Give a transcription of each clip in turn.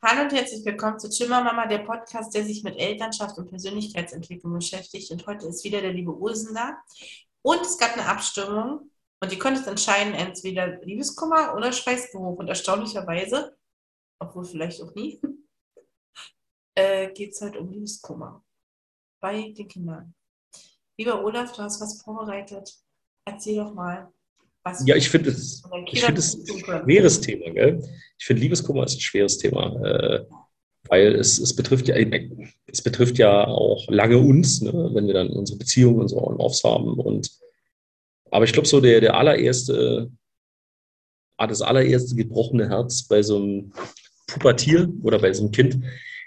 Hallo und herzlich willkommen zu Zimmermama, der Podcast, der sich mit Elternschaft und Persönlichkeitsentwicklung beschäftigt. Und heute ist wieder der liebe Ursen da. Und es gab eine Abstimmung und ihr konntet entscheiden, entweder Liebeskummer oder Schweißgeruch. Und erstaunlicherweise, obwohl vielleicht auch nie, äh, geht es heute um Liebeskummer bei den Kindern. Lieber Olaf, du hast was vorbereitet. Erzähl doch mal. Was ja, ich finde es, ich find es ein schweres Thema. Gell? Ich finde, Liebeskummer ist ein schweres Thema, äh, weil es, es, betrifft ja, es betrifft ja auch lange uns, ne, wenn wir dann unsere Beziehungen und so on-offs haben. Und, aber ich glaube, so der, der allererste, ah, das allererste gebrochene Herz bei so einem Pubertier oder bei so einem Kind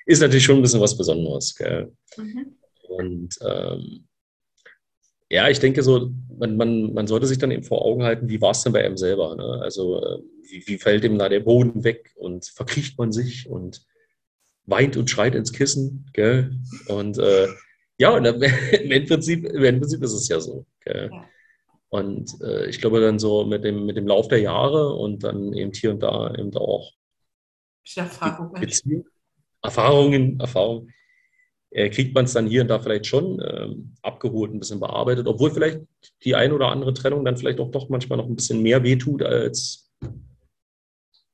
ist natürlich schon ein bisschen was Besonderes. Gell? Mhm. Und ähm, ja, ich denke so, man, man, man sollte sich dann eben vor Augen halten, wie war es denn bei einem selber? Ne? Also äh, wie, wie fällt ihm da der Boden weg und verkriecht man sich und weint und schreit ins Kissen, gell? Und äh, ja, und im Prinzip, im Prinzip ist es ja so. Gell? Und äh, ich glaube dann so mit dem, mit dem Lauf der Jahre und dann eben hier und da eben auch Erfahrungen, Erfahrungen, Erfahrungen kriegt man es dann hier und da vielleicht schon ähm, abgeholt, ein bisschen bearbeitet, obwohl vielleicht die ein oder andere Trennung dann vielleicht auch doch manchmal noch ein bisschen mehr wehtut als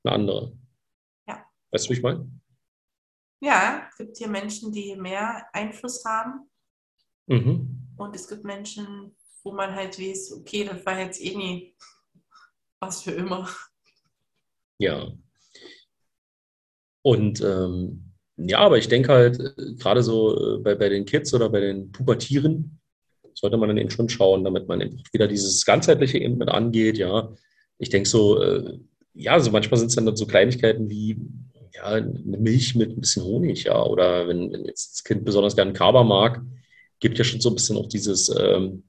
eine andere. Ja. Weißt du, wie ich meine? Ja, es gibt hier Menschen, die mehr Einfluss haben. Mhm. Und es gibt Menschen, wo man halt weiß, okay, das war jetzt eh nie was für immer. Ja. Und ähm, ja, aber ich denke halt, äh, gerade so äh, bei, bei den Kids oder bei den Pubertieren, sollte man dann eben schon schauen, damit man eben wieder dieses Ganzheitliche eben mit angeht. Ja, ich denke so, äh, ja, so manchmal sind es dann so Kleinigkeiten wie ja, eine Milch mit ein bisschen Honig, ja, oder wenn, wenn jetzt das Kind besonders gerne Kaba mag, gibt ja schon so ein bisschen auch dieses ähm,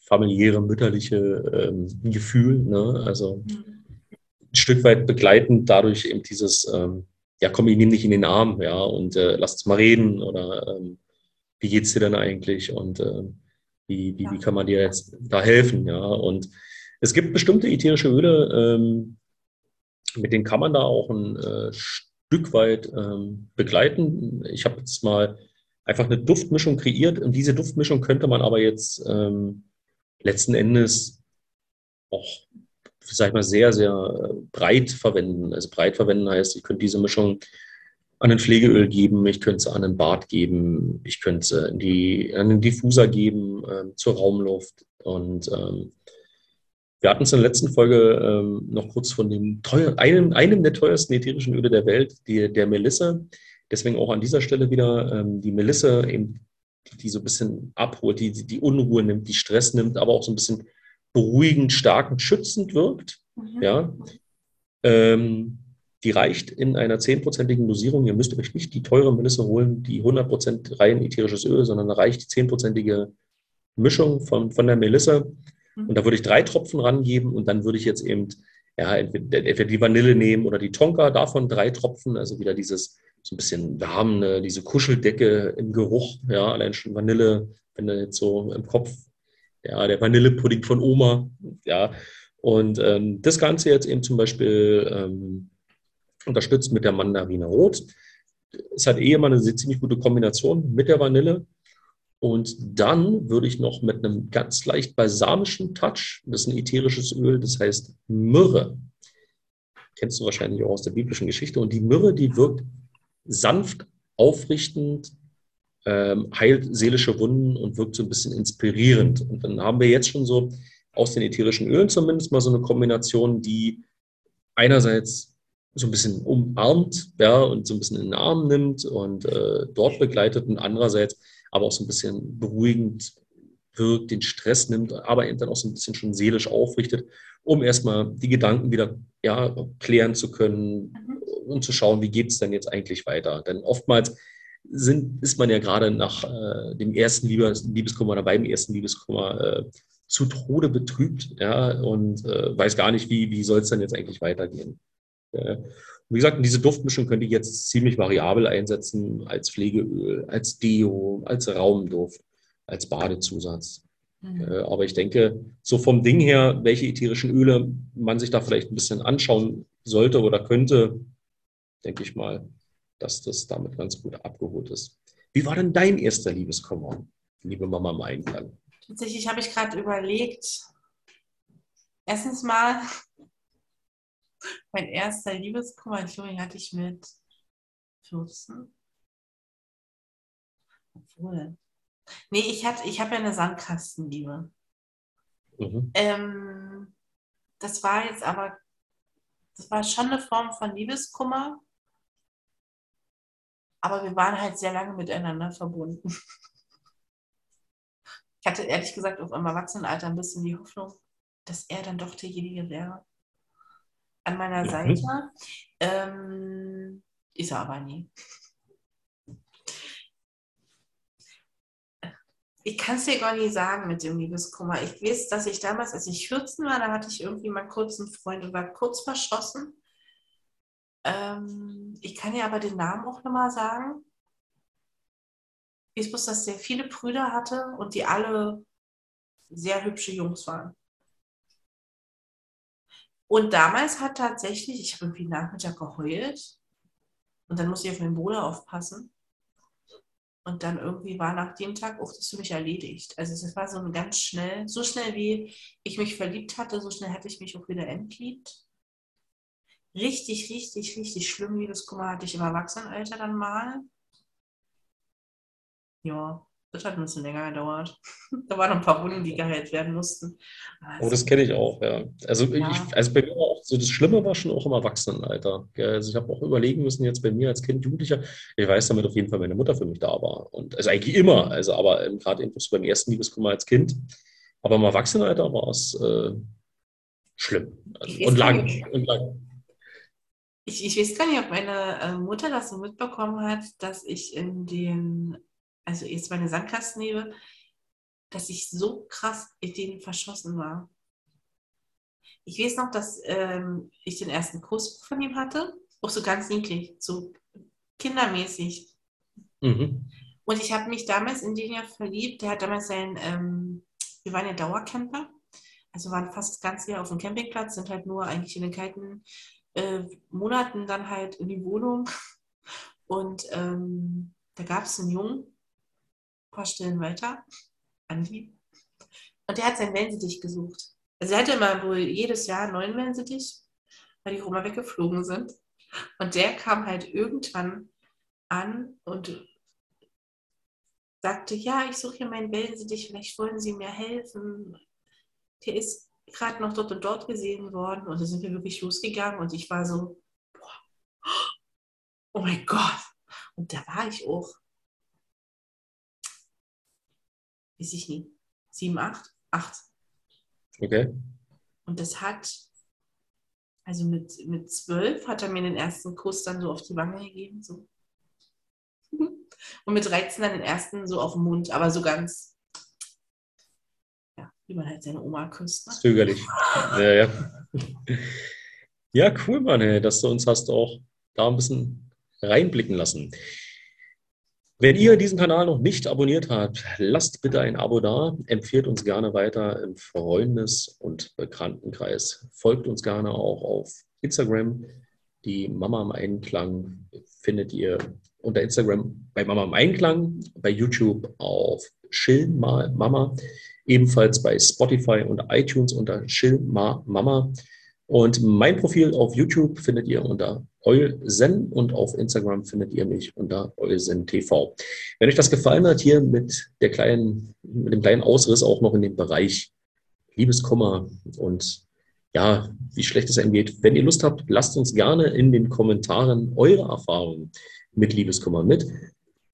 familiäre, mütterliche ähm, Gefühl, ne? also mhm. ein Stück weit begleitend dadurch eben dieses ähm, ja komm, ich nehme dich in den Arm, ja, und äh, lass uns mal reden oder ähm, wie geht's dir denn eigentlich und äh, wie, wie, wie kann man dir jetzt da helfen, ja, und es gibt bestimmte ätherische Öle, ähm, mit denen kann man da auch ein äh, Stück weit ähm, begleiten. Ich habe jetzt mal einfach eine Duftmischung kreiert und diese Duftmischung könnte man aber jetzt ähm, letzten Endes auch sag ich mal, sehr, sehr breit verwenden. Also breit verwenden heißt, ich könnte diese Mischung an ein Pflegeöl geben, ich könnte sie an ein Bad geben, ich könnte sie in die, an einen Diffuser geben, äh, zur Raumluft. Und ähm, wir hatten es in der letzten Folge ähm, noch kurz von dem teuer, einem, einem der teuersten ätherischen Öle der Welt, die, der Melisse. Deswegen auch an dieser Stelle wieder ähm, die Melisse, eben, die, die so ein bisschen abholt, die, die Unruhe nimmt, die Stress nimmt, aber auch so ein bisschen beruhigend, stark und schützend wirkt. Mhm. Ja. Ähm, die reicht in einer zehnprozentigen Dosierung. Ihr müsst euch nicht die teure Melisse holen, die 100% rein ätherisches Öl, sondern da reicht die zehnprozentige Mischung von, von der Melisse. Mhm. Und da würde ich drei Tropfen rangeben und dann würde ich jetzt eben ja, entweder, entweder die Vanille nehmen oder die Tonka, davon drei Tropfen, also wieder dieses so ein bisschen warme, diese Kuscheldecke im Geruch, ja, allein schon Vanille, wenn du jetzt so im Kopf ja, der Vanillepudding von Oma, ja. Und ähm, das Ganze jetzt eben zum Beispiel ähm, unterstützt mit der Mandarine Rot. Es hat eh immer eine ziemlich gute Kombination mit der Vanille. Und dann würde ich noch mit einem ganz leicht balsamischen Touch, das ist ein ätherisches Öl, das heißt Myrrhe. Kennst du wahrscheinlich auch aus der biblischen Geschichte. Und die Myrrhe, die wirkt sanft, aufrichtend, ähm, heilt seelische Wunden und wirkt so ein bisschen inspirierend. Und dann haben wir jetzt schon so aus den ätherischen Ölen zumindest mal so eine Kombination, die einerseits so ein bisschen umarmt ja, und so ein bisschen in den Arm nimmt und äh, dort begleitet und andererseits aber auch so ein bisschen beruhigend wirkt, den Stress nimmt, aber eben dann auch so ein bisschen schon seelisch aufrichtet, um erstmal die Gedanken wieder ja, klären zu können mhm. und zu schauen, wie geht es denn jetzt eigentlich weiter. Denn oftmals sind, ist man ja gerade nach äh, dem ersten Liebes, Liebeskummer oder beim ersten Liebeskummer äh, zu Tode betrübt ja, und äh, weiß gar nicht, wie, wie soll es dann jetzt eigentlich weitergehen. Äh, wie gesagt, diese Duftmischung könnte ich jetzt ziemlich variabel einsetzen als Pflegeöl, als Deo, als Raumduft, als Badezusatz. Mhm. Äh, aber ich denke, so vom Ding her, welche ätherischen Öle man sich da vielleicht ein bisschen anschauen sollte oder könnte, denke ich mal, dass das damit ganz gut abgeholt ist. Wie war denn dein erster Liebeskummer, liebe Mama im Einklang? Tatsächlich habe ich gerade überlegt, erstens mal, mein erster Liebeskummer, glaube, hatte ich mit 14. Obwohl. Nee, ich, ich habe ja eine Sandkastenliebe. Mhm. Ähm, das war jetzt aber, das war schon eine Form von Liebeskummer. Aber wir waren halt sehr lange miteinander verbunden. Ich hatte ehrlich gesagt auf im Erwachsenenalter ein bisschen die Hoffnung, dass er dann doch derjenige wäre. An meiner mhm. Seite. Ähm, ist er aber nie. Ich kann es dir gar nicht sagen mit dem Liebeskummer. Ich weiß, dass ich damals, als ich 14 war, da hatte ich irgendwie mal kurz einen Freund und war kurz verschossen. Ähm, ich kann dir aber den Namen auch nochmal sagen. Ich wusste, dass der viele Brüder hatte und die alle sehr hübsche Jungs waren. Und damals hat tatsächlich, ich habe irgendwie Nachmittag geheult und dann musste ich auf meinen Bruder aufpassen. Und dann irgendwie war nach dem Tag auch das für mich erledigt. Also es war so ganz schnell, so schnell wie ich mich verliebt hatte, so schnell hätte ich mich auch wieder entliebt. Richtig, richtig, richtig schlimm Liebeskummer hatte ich im Erwachsenenalter dann mal. Ja, das hat ein bisschen länger gedauert. da waren noch ein paar Wunden, die geheilt werden mussten. Also, oh, das kenne ich auch, ja. Also, ja. Ich, also bei mir auch so das Schlimme war schon auch im Erwachsenenalter. Also ich habe auch überlegen müssen, jetzt bei mir als Kind, Jugendlicher, ich weiß, damit auf jeden Fall meine Mutter für mich da war. Und also eigentlich immer, also aber gerade eben so beim ersten Liebeskummer als Kind. Aber im Erwachsenenalter war es äh, schlimm. Also, und lang, und lang. Ich, ich weiß gar nicht, ob meine äh, Mutter das so mitbekommen hat, dass ich in den, also jetzt meine Sandkastenliebe, dass ich so krass in den verschossen war. Ich weiß noch, dass ähm, ich den ersten Kuss von ihm hatte, auch so ganz niedlich, so kindermäßig. Mhm. Und ich habe mich damals in den ja verliebt. Der hat damals sein, ähm, wir waren ja Dauercamper, also waren fast das ganze Jahr auf dem Campingplatz, sind halt nur eigentlich in den kalten äh, Monaten dann halt in die Wohnung. Und ähm, da gab es einen Jungen, ein paar Stellen weiter, Andi. Und der hat sein Wellensittich gesucht. Also er hatte immer wohl jedes Jahr einen neuen Wellensittich, weil die immer weggeflogen sind. Und der kam halt irgendwann an und sagte, ja, ich suche hier meinen Wellensittich, vielleicht wollen Sie mir helfen. Der ist gerade noch dort und dort gesehen worden und da sind wir wirklich losgegangen und ich war so, boah, oh mein Gott. Und da war ich auch, weiß ich nie, sieben, acht, acht. Okay. Und das hat, also mit, mit zwölf hat er mir den ersten Kuss dann so auf die Wange gegeben, so. Und mit 13 dann den ersten so auf den Mund, aber so ganz wie man halt seine Oma küsst. Ne? Zögerlich. ja, ja. ja, cool, Mann, dass du uns hast auch da ein bisschen reinblicken lassen. Wenn ihr diesen Kanal noch nicht abonniert habt, lasst bitte ein Abo da, empfehlt uns gerne weiter im Freundes- und Bekanntenkreis. Folgt uns gerne auch auf Instagram. Die Mama im Einklang findet ihr unter Instagram bei Mama im Einklang, bei YouTube auf Chill Mama ebenfalls bei Spotify und iTunes unter Chill Ma Mama. Und mein Profil auf YouTube findet ihr unter Eulsen und auf Instagram findet ihr mich unter Eulsen TV. Wenn euch das gefallen hat, hier mit, der kleinen, mit dem kleinen Ausriss auch noch in dem Bereich Liebeskummer und ja, wie schlecht es einem geht. Wenn ihr Lust habt, lasst uns gerne in den Kommentaren eure Erfahrungen mit Liebeskummer mit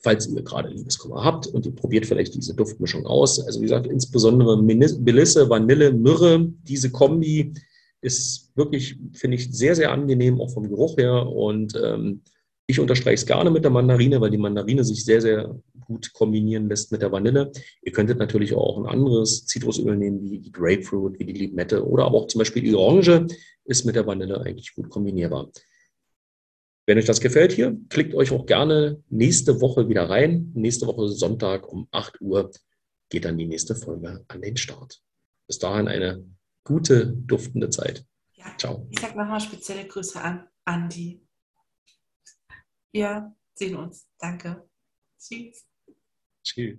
falls ihr gerade Liebeskummer habt und ihr probiert vielleicht diese Duftmischung aus. Also wie gesagt, insbesondere Melisse, Vanille, Myrrhe, diese Kombi ist wirklich, finde ich, sehr, sehr angenehm, auch vom Geruch her. Und ähm, ich unterstreiche es gerne mit der Mandarine, weil die Mandarine sich sehr, sehr gut kombinieren lässt mit der Vanille. Ihr könntet natürlich auch ein anderes Zitrusöl nehmen, wie die Grapefruit, wie die Limette oder aber auch zum Beispiel die Orange ist mit der Vanille eigentlich gut kombinierbar. Wenn euch das gefällt hier, klickt euch auch gerne nächste Woche wieder rein. Nächste Woche Sonntag um 8 Uhr geht dann die nächste Folge an den Start. Bis dahin eine gute, duftende Zeit. Ja, Ciao. Ich sage nochmal spezielle Grüße an Andi. Ja, sehen uns. Danke. Tschüss. Tschüss.